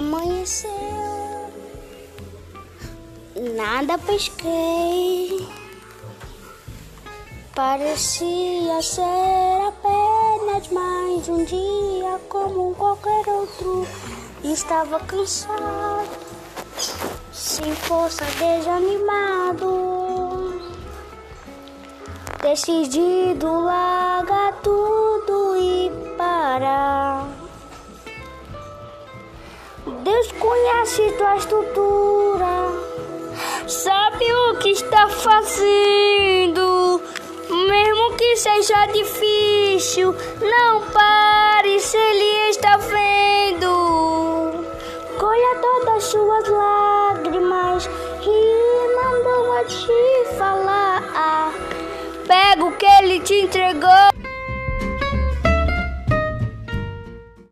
Amanheceu, nada pesquei. Parecia ser apenas mais um dia como qualquer outro. Estava cansado, sem força, desanimado. Decidido largar Deus conhece tua estrutura, sabe o que está fazendo. Mesmo que seja difícil, não pare se Ele está vendo. Colha todas as suas lágrimas e mandou a te falar. Pega o que Ele te entregou.